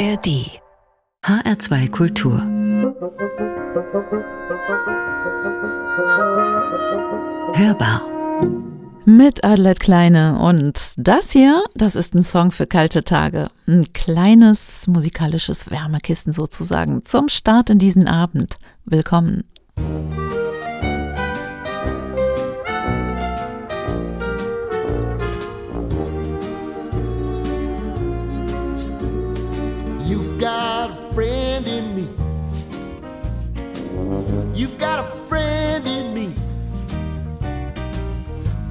ARD HR2 Kultur Hörbar mit Adelet Kleine. Und das hier, das ist ein Song für kalte Tage. Ein kleines musikalisches Wärmekissen sozusagen zum Start in diesen Abend. Willkommen. You've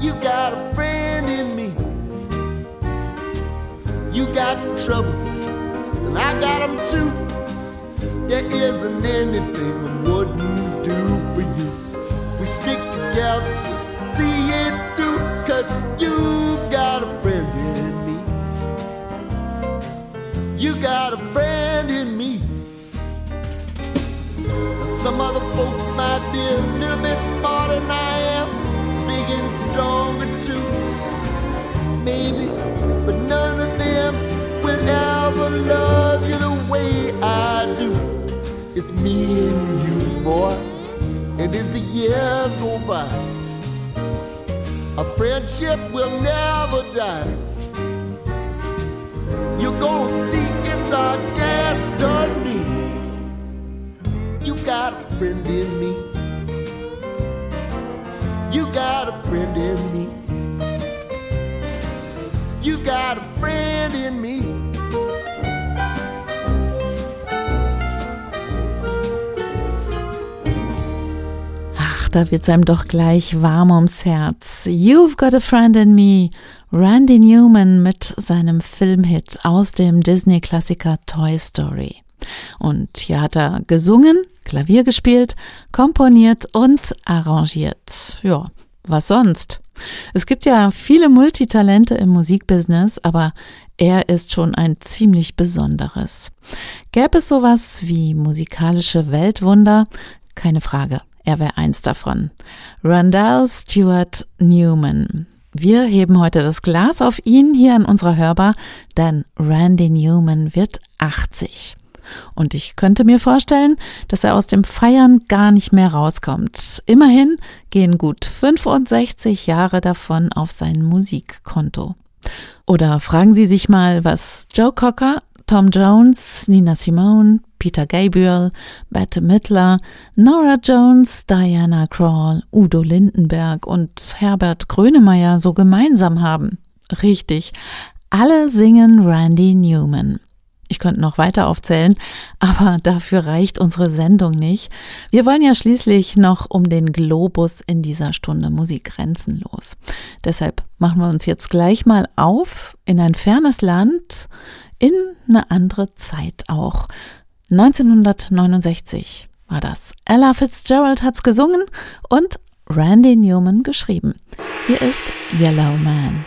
You got a friend in me. You got trouble, and I got them too. There isn't anything I wouldn't do for you. We stick together, see it through, cause you got a friend in me. You got a friend in me. Some other folks might be a little bit smarter than I am, and stronger too. Maybe, but none of them will ever love you the way I do. It's me and you, boy, and as the years go by, our friendship will never die. You're gonna see it's our destiny. You got a friend in me. Got a friend in me. You got a friend in me. Ach, da wird's einem doch gleich warm ums Herz. You've got a friend in me. Randy Newman mit seinem Filmhit aus dem Disney-Klassiker Toy Story. Und hier hat er gesungen, Klavier gespielt, komponiert und arrangiert. Ja, was sonst? Es gibt ja viele Multitalente im Musikbusiness, aber er ist schon ein ziemlich besonderes. Gäbe es sowas wie musikalische Weltwunder? Keine Frage, er wäre eins davon. Randall Stewart Newman. Wir heben heute das Glas auf ihn hier in unserer Hörbar, denn Randy Newman wird 80. Und ich könnte mir vorstellen, dass er aus dem Feiern gar nicht mehr rauskommt. Immerhin gehen gut 65 Jahre davon auf sein Musikkonto. Oder fragen Sie sich mal, was Joe Cocker, Tom Jones, Nina Simone, Peter Gabriel, Bette Midler, Nora Jones, Diana Krall, Udo Lindenberg und Herbert Grönemeyer so gemeinsam haben. Richtig, alle singen Randy Newman. Ich könnte noch weiter aufzählen, aber dafür reicht unsere Sendung nicht. Wir wollen ja schließlich noch um den Globus in dieser Stunde Musik grenzenlos. Deshalb machen wir uns jetzt gleich mal auf in ein fernes Land, in eine andere Zeit auch. 1969 war das. Ella Fitzgerald hat's gesungen und Randy Newman geschrieben. Hier ist Yellow Man.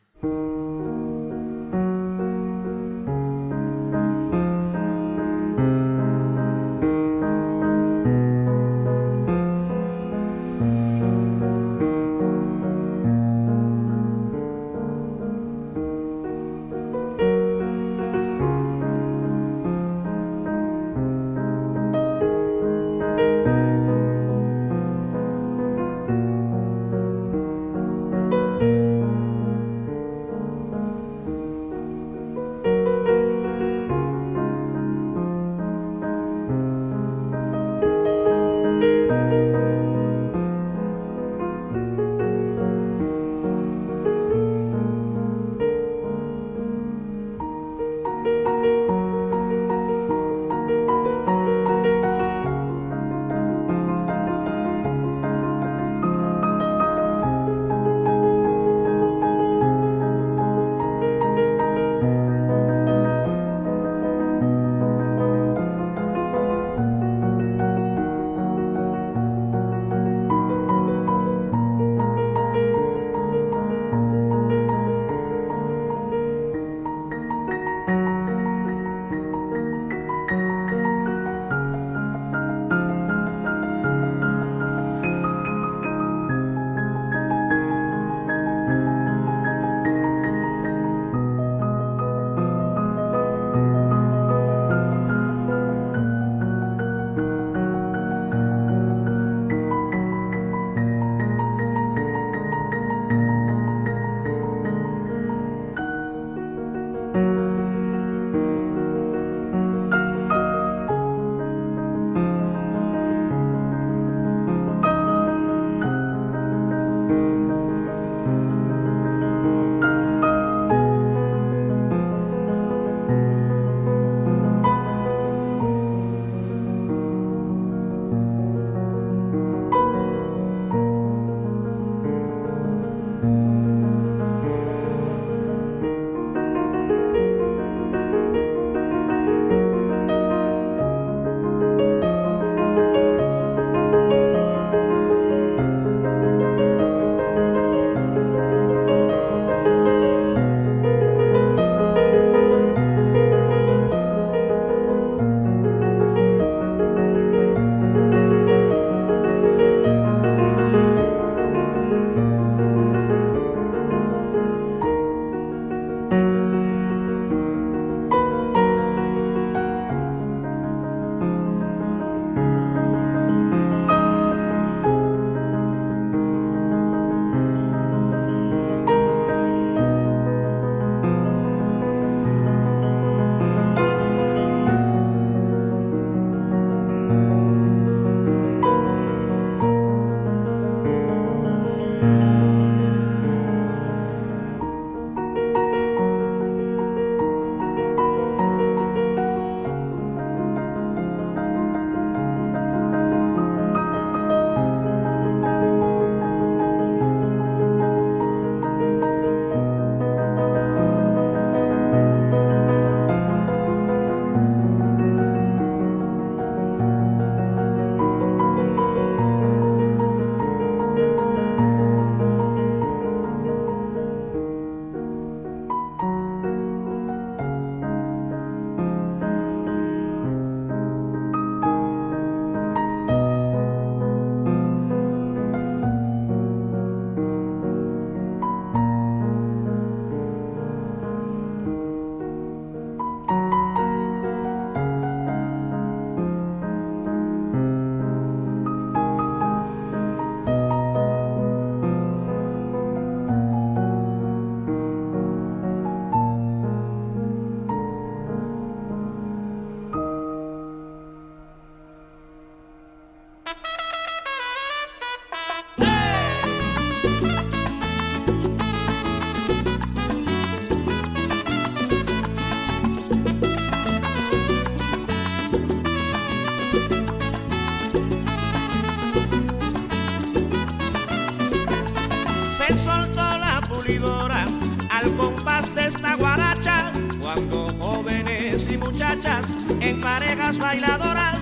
Bailadoras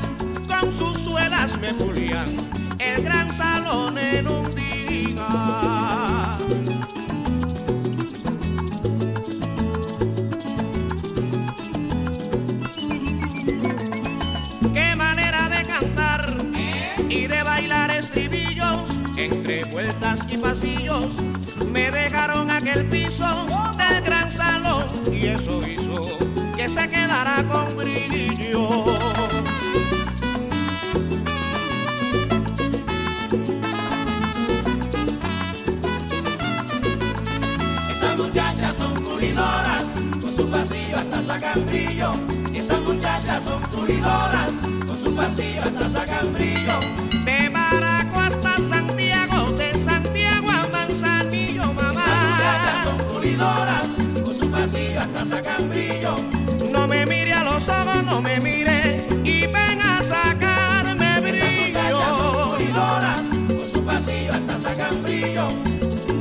con sus suelas me pulían el gran salón en un día. Qué manera de cantar y de bailar estribillos entre vueltas y pasillos. Me dejaron aquel piso del gran salón y eso hizo que se quedara con brillo. Sacan brillo. Esas muchachas son pulidoras, con su pasillo hasta sacan brillo. De Baraco hasta Santiago, de Santiago a Manzanillo, mamá. Esas muchachas son pulidoras, con su pasillo hasta sacan brillo. No me mire a los ojos, no me mire y ven a sacarme Esas muchachas son brillo. pulidoras, con su pasillo hasta sacan brillo.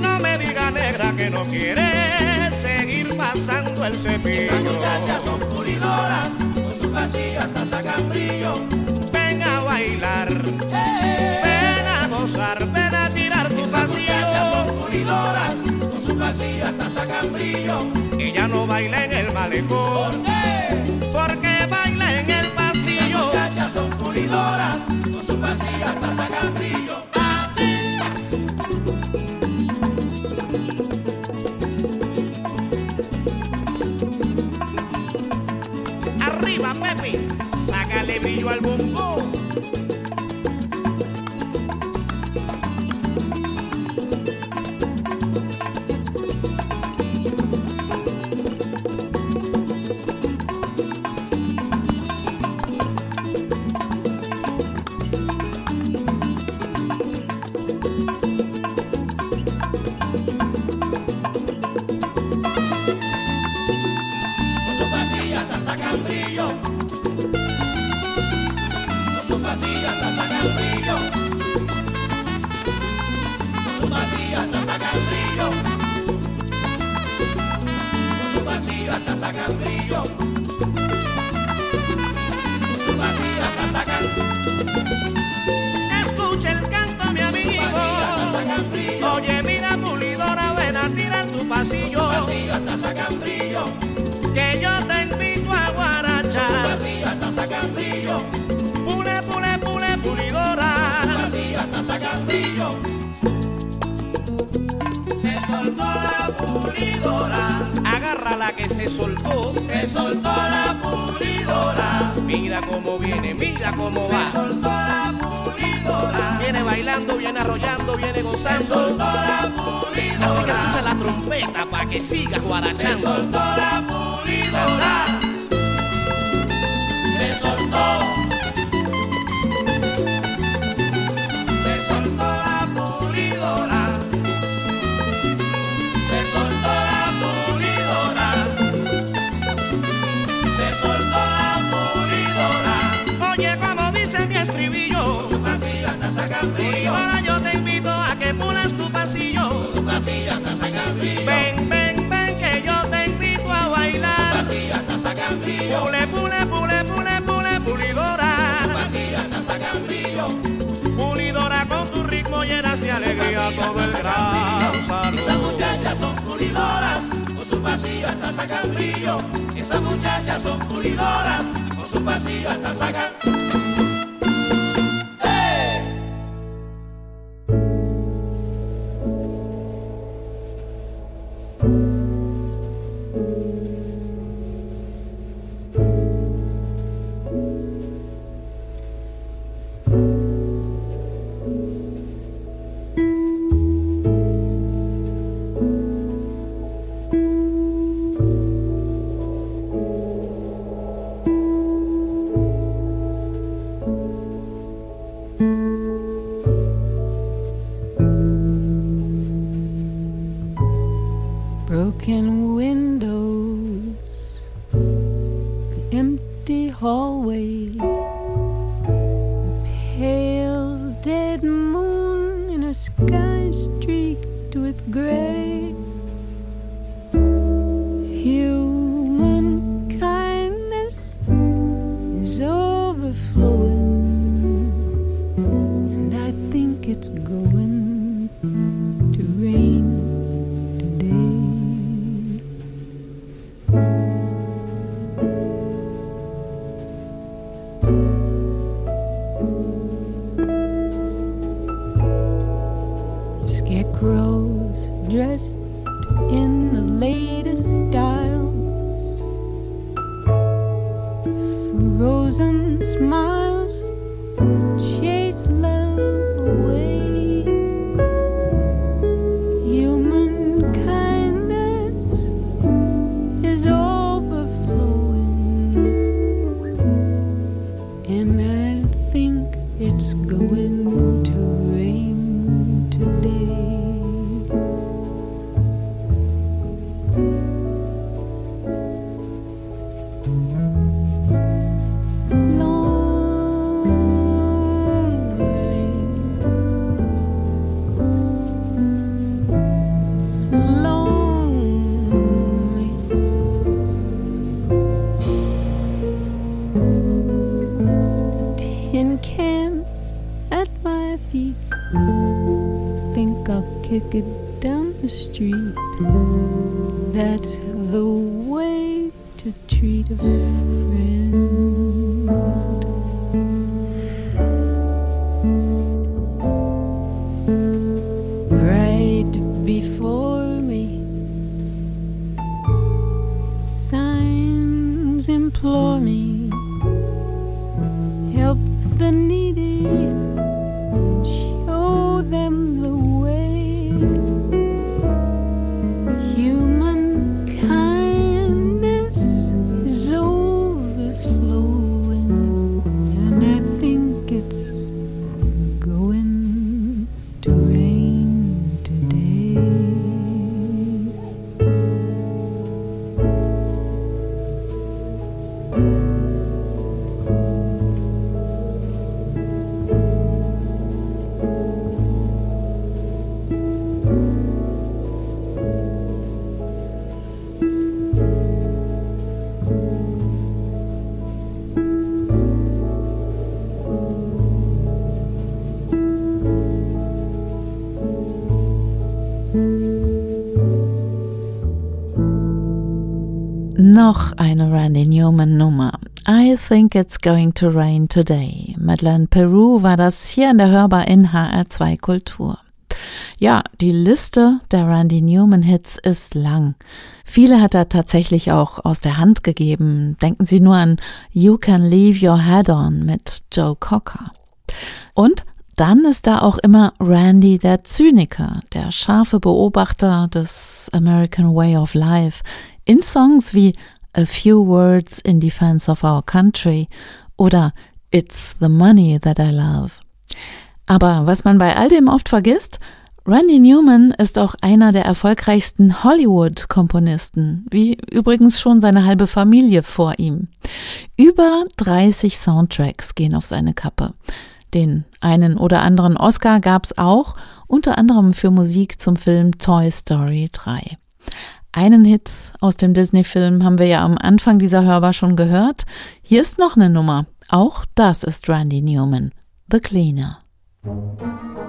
No me diga negra que no quiere pasando el Esas cepillo. muchachas son pulidoras, con su pasillo hasta sacan brillo. Ven a bailar, ven a gozar, ven a tirar tu Esas muchachas son pulidoras, con su pasillo hasta sacan brillo. Ella no baila en el malecón, porque baila en el Esas pasillo. muchachas son pulidoras, con su pasillo hasta sacan brillo. yo al bombo. Su pasillo hasta sacan Y brillo. ahora yo te invito a que pulas tu pasillo. Su pasillo hasta sacan brillo. Ven, ven, ven, que yo te invito a Su bailar. pasillo hasta brillo. Pule, pule, pule, pule, pule, Su pulidora. pasillo hasta brillo. Pulidora con tu ritmo llenas de alegría todo el gran Esas salón. muchachas son pulidoras, con su pasillo hasta sacan brillo. Esas muchachas son pulidoras, con su pasillo hasta sacan. Noch eine Randy Newman Nummer. I think it's going to rain today. Madeleine Peru war das hier in der Hörbar in HR2 Kultur. Ja, die Liste der Randy Newman Hits ist lang. Viele hat er tatsächlich auch aus der Hand gegeben. Denken Sie nur an You Can Leave Your Head On mit Joe Cocker. Und dann ist da auch immer Randy der Zyniker, der scharfe Beobachter des American Way of Life, in Songs wie A Few Words in Defense of Our Country oder It's the Money That I Love. Aber was man bei all dem oft vergisst, Randy Newman ist auch einer der erfolgreichsten Hollywood-Komponisten, wie übrigens schon seine halbe Familie vor ihm. Über 30 Soundtracks gehen auf seine Kappe. Den einen oder anderen Oscar gab's auch, unter anderem für Musik zum Film Toy Story 3. Einen Hit aus dem Disney-Film haben wir ja am Anfang dieser Hörbar schon gehört. Hier ist noch eine Nummer. Auch das ist Randy Newman. The Cleaner. Ich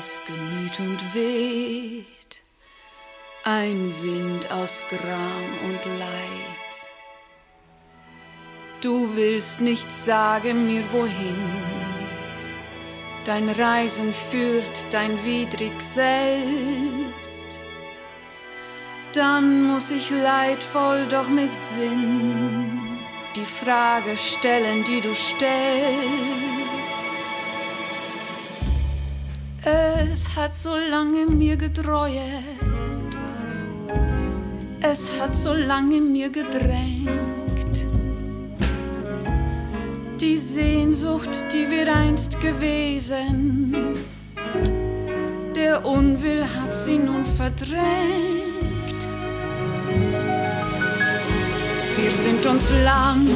das Gemüt und weht ein Wind aus Gram und Leid. Du willst nicht sagen mir wohin, dein Reisen führt dein widrig selbst. Dann muss ich leidvoll doch mit Sinn die Frage stellen, die du stellst. Es hat so lange mir gedreuet, es hat so lange mir gedrängt. Die Sehnsucht, die wir einst gewesen, der Unwill hat sie nun verdrängt. Wir sind uns lang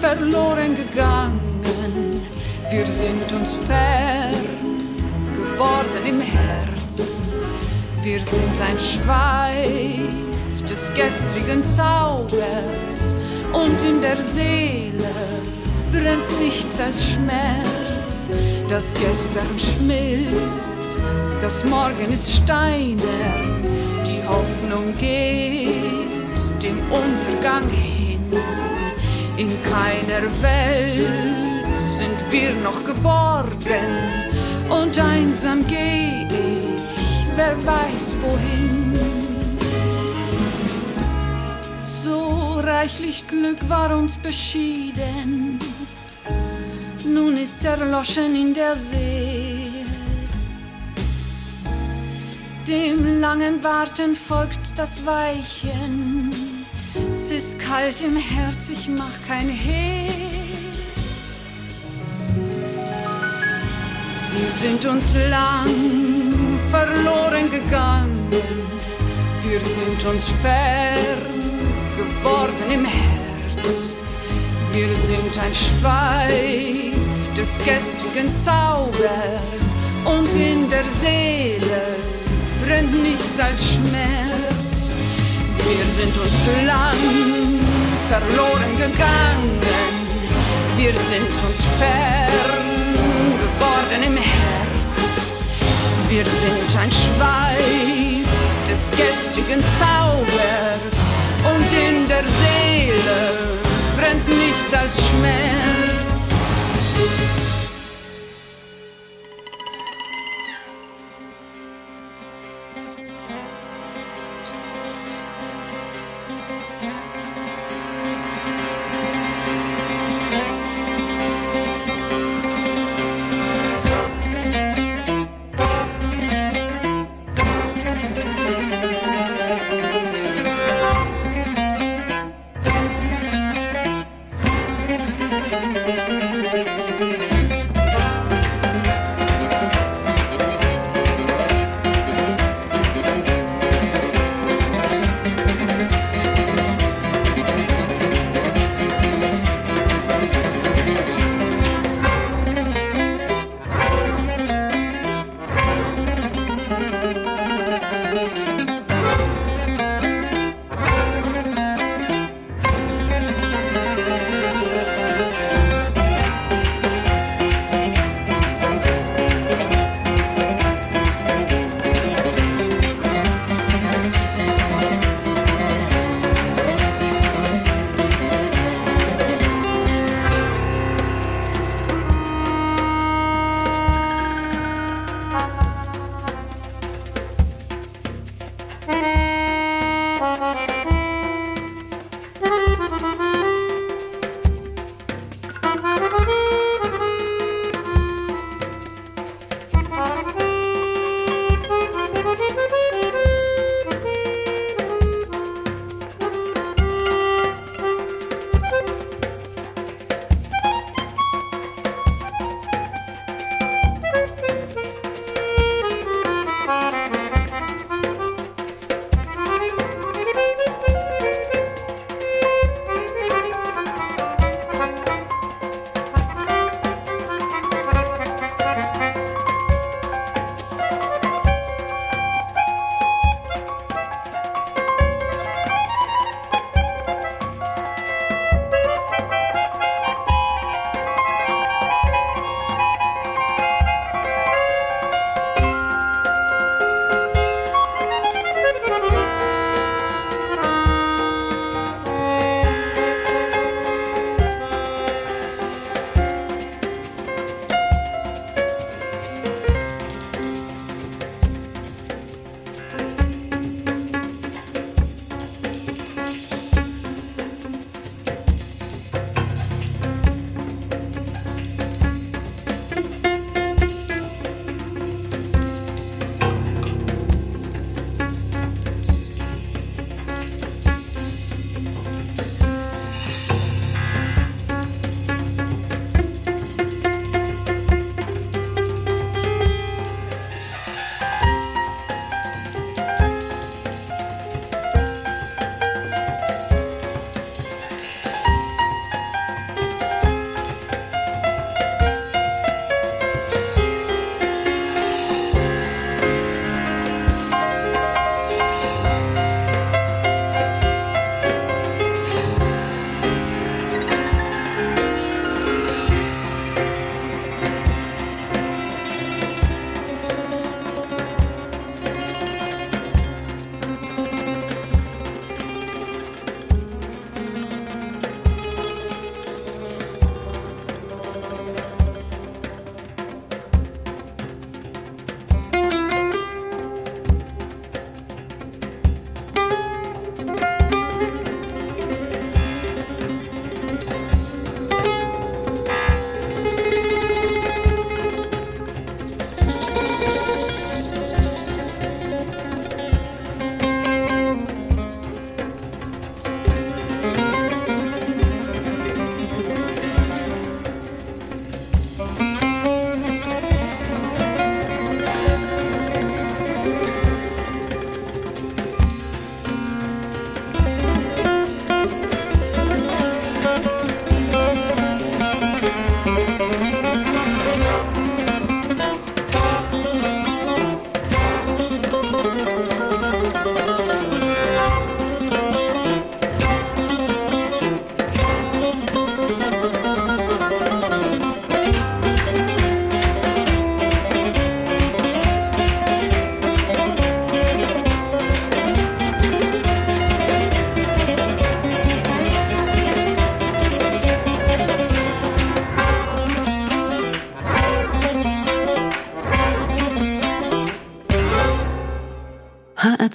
verloren gegangen, wir sind uns geworden im Herz. Wir sind ein Schweif des gestrigen Zaubers und in der Seele brennt nichts als Schmerz. Das Gestern schmilzt, das Morgen ist Steiner, die Hoffnung geht dem Untergang hin. In keiner Welt sind wir noch geborgen und einsam geh ich, wer weiß wohin. So reichlich Glück war uns beschieden, nun ist's erloschen in der See. Dem langen Warten folgt das Weichen, es ist kalt im Herz, ich mach kein Hehl. Sind uns lang verloren gegangen, wir sind uns fern geworden im Herz. Wir sind ein Schweif des gestrigen Zaubers und in der Seele brennt nichts als Schmerz. Wir sind uns lang verloren gegangen, wir sind uns fern geworden im Herz. Wir sind ein Schweif des gestrigen Zaubers und in der Seele brennt nichts als Schmerz.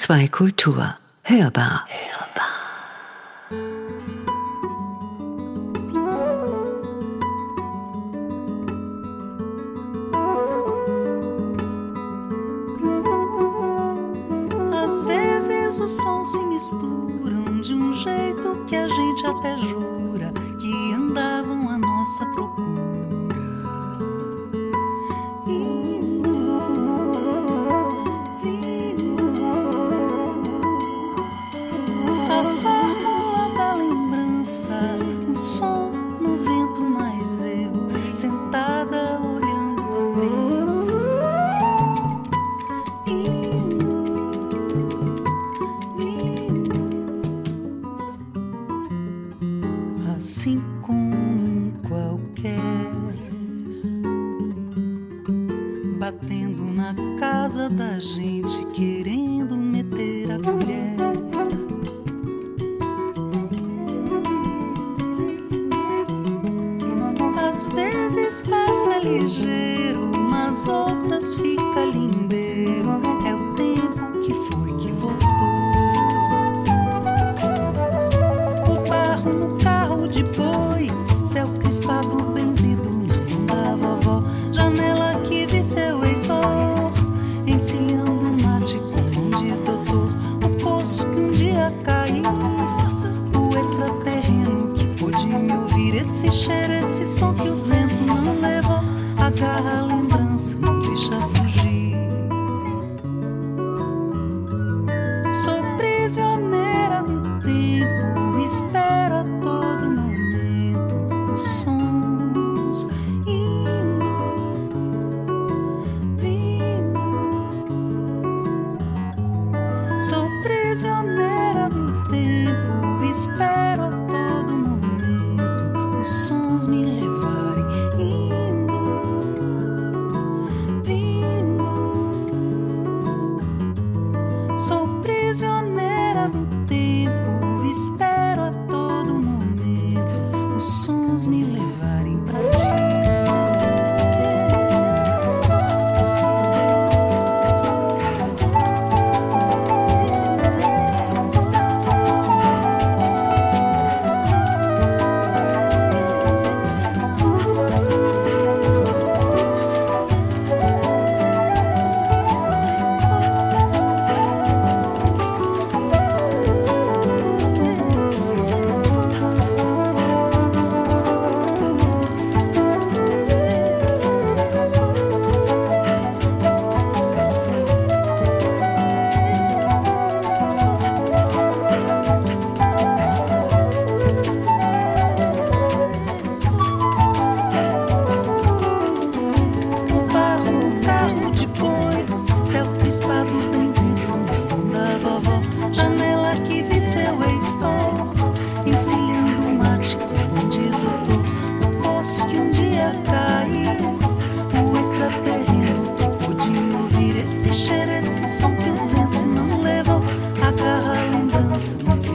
HR2 Kultur. Hörbar. Hörbar. Às vezes os sons se misturam de um jeito que a gente até jura que andavam à nossa procura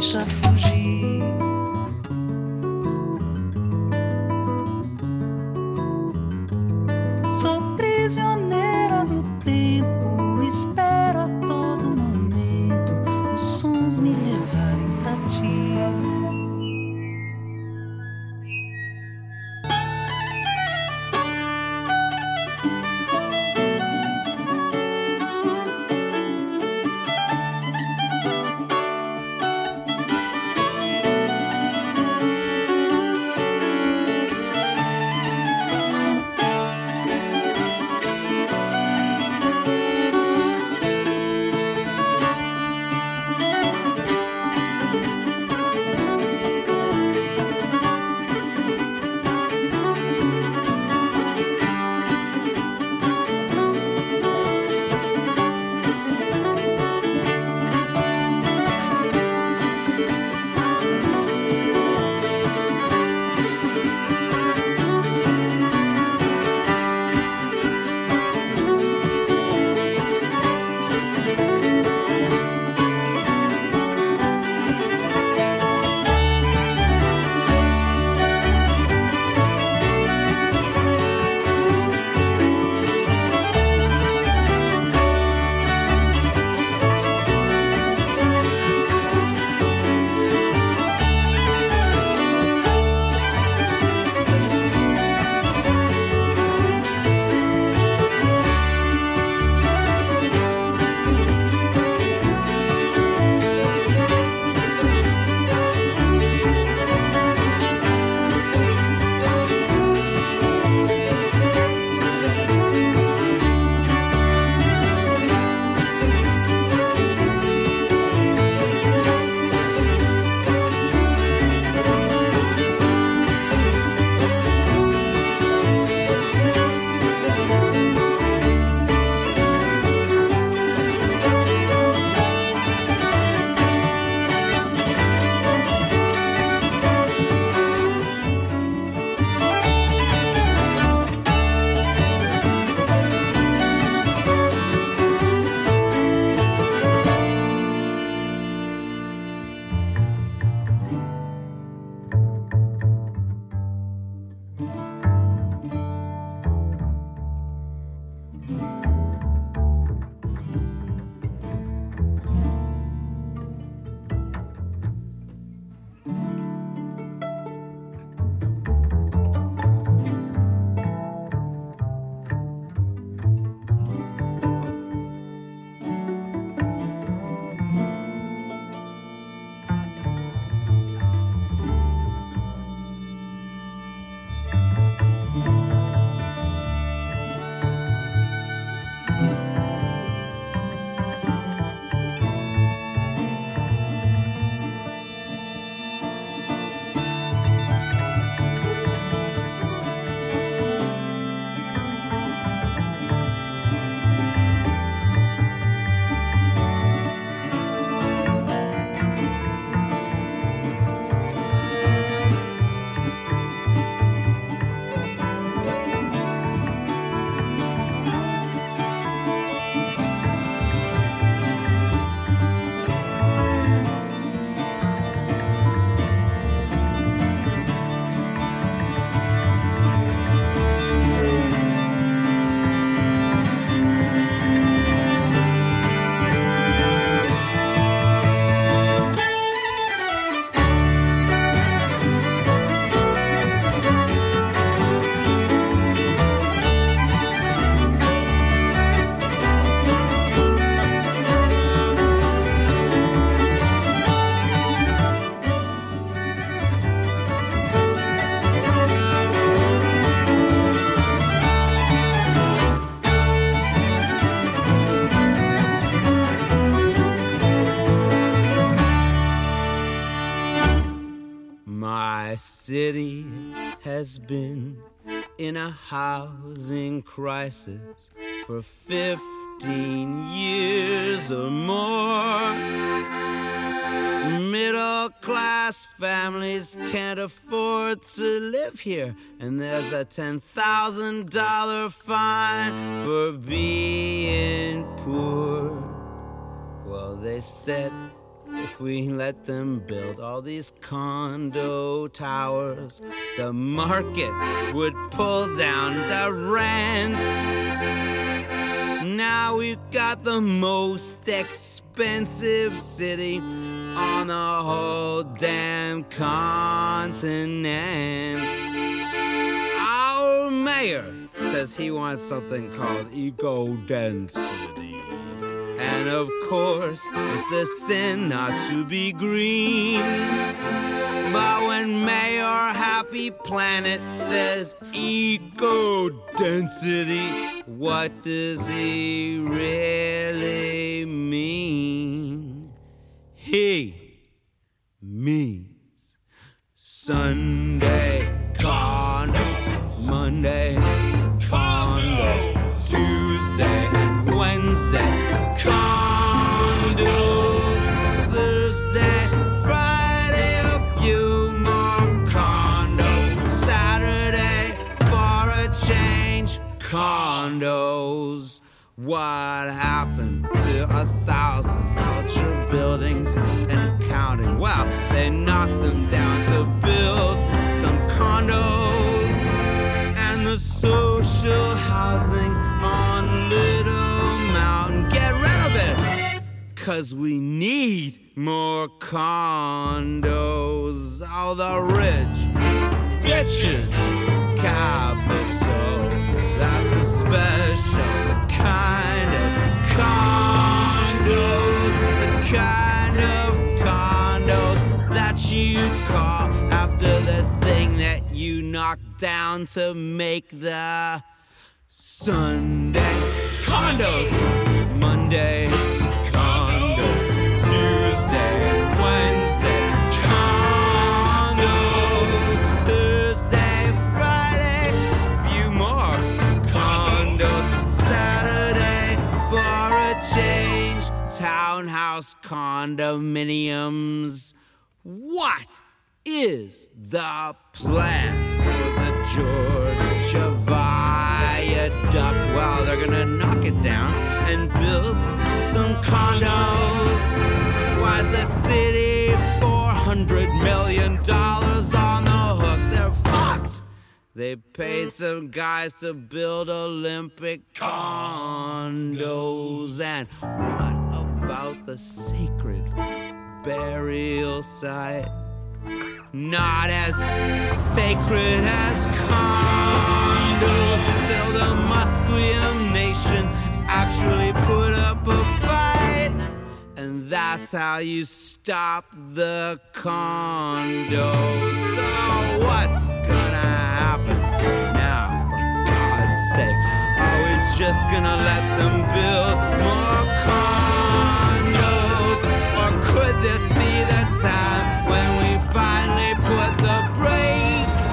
是 city has been in a housing crisis for 15 years or more. Middle class families can't afford to live here, and there's a $10,000 fine for being poor. Well, they said if we let them build all these condo towers, the market would pull down the rent. Now we've got the most expensive city on the whole damn continent. Our mayor says he wants something called eco density. And of course, it's a sin not to be green. But when Mayor Happy Planet says eco density, what does he really mean? He means Sunday condos, Monday condos. What happened to a thousand culture buildings and counting? Well, they knocked them down to build some condos and the social housing on Little Mountain. Get rid of it! Cause we need more condos. All the rich, Richard's capital. Special kind of condos. The kind of condos that you call after the thing that you knocked down to make the Sunday condos. Monday Townhouse condominiums. What is the plan for the Georgia Viaduct? Well, they're gonna knock it down and build some condos. Why's the city $400 million on the hook? They're fucked. They paid some guys to build Olympic condos. And what about the sacred burial site? Not as sacred as condos until the Musqueam Nation actually put up a fight. And that's how you stop the condos. So what's gonna happen now, for God's sake? Are we just gonna let them build more condos? Could this be the time when we finally put the brakes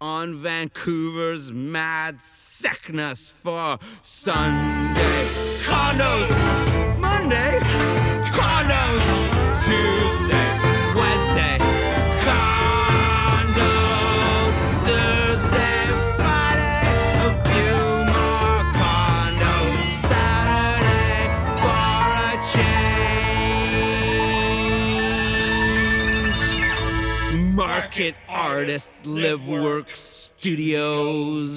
on Vancouver's mad sickness for Sunday? Condos, Monday. Condos, Market artist live work studios.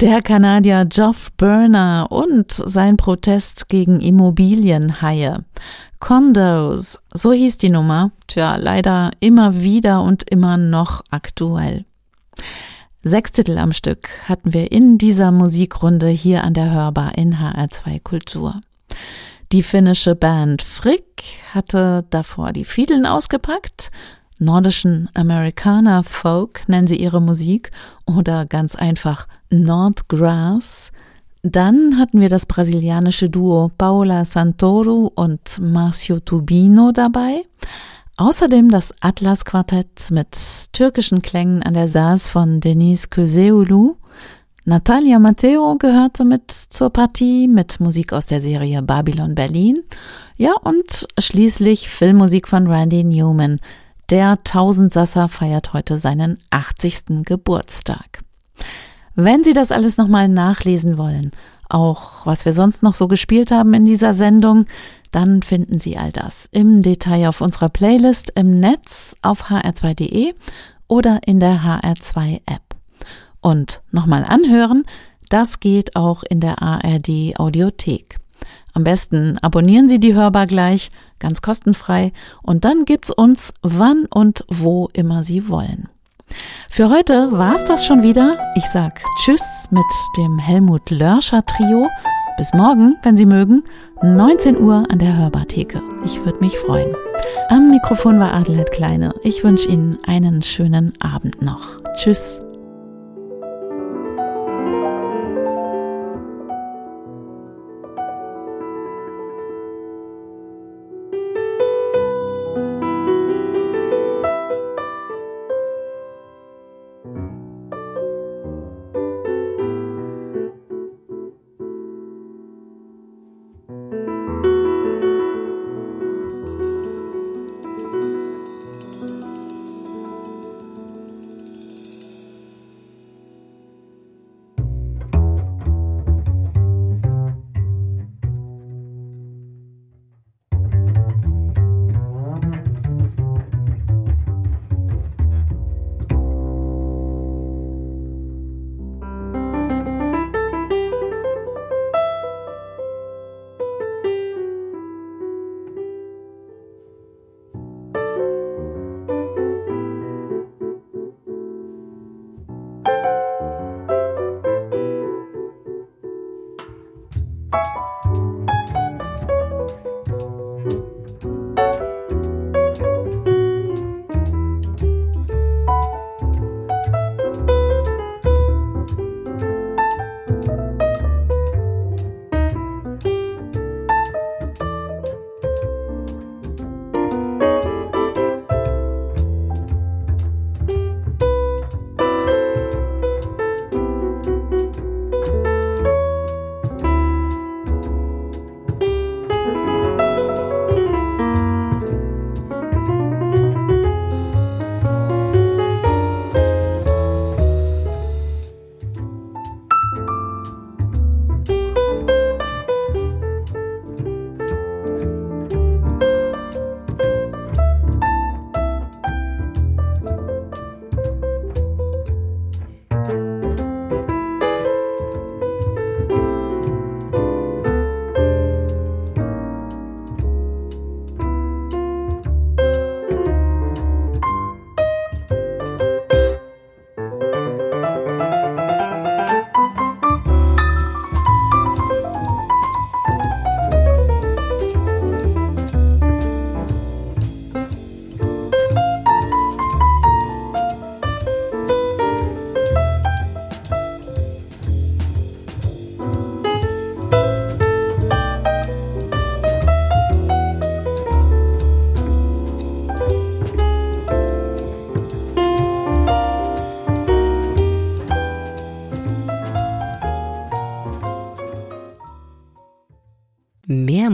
Der Kanadier Geoff Burner und sein Protest gegen Immobilienhaie. Condos, so hieß die Nummer. Tja, leider immer wieder und immer noch aktuell. Sechs Titel am Stück hatten wir in dieser Musikrunde hier an der Hörbar in HR2 Kultur. Die finnische Band Frick hatte davor die Fiedeln ausgepackt. nordischen Americana Folk nennen sie ihre Musik oder ganz einfach Nordgrass. Dann hatten wir das brasilianische Duo Paula Santoro und Marcio Tubino dabei. Außerdem das Atlas Quartett mit türkischen Klängen an der Saas von Denise Köseulu. Natalia Matteo gehörte mit zur Partie mit Musik aus der Serie Babylon Berlin. Ja, und schließlich Filmmusik von Randy Newman. Der Tausendsasser feiert heute seinen 80. Geburtstag. Wenn Sie das alles nochmal nachlesen wollen, auch was wir sonst noch so gespielt haben in dieser Sendung, dann finden Sie all das im Detail auf unserer Playlist im Netz auf hr2.de oder in der HR2 App. Und nochmal anhören, das geht auch in der ARD Audiothek. Am besten abonnieren Sie die Hörbar gleich, ganz kostenfrei, und dann gibt's uns wann und wo immer Sie wollen. Für heute war's das schon wieder. Ich sag Tschüss mit dem Helmut Lörscher Trio. Bis morgen, wenn Sie mögen, 19 Uhr an der Hörbartheke. Ich würde mich freuen. Am Mikrofon war Adelheid Kleine. Ich wünsche Ihnen einen schönen Abend noch. Tschüss.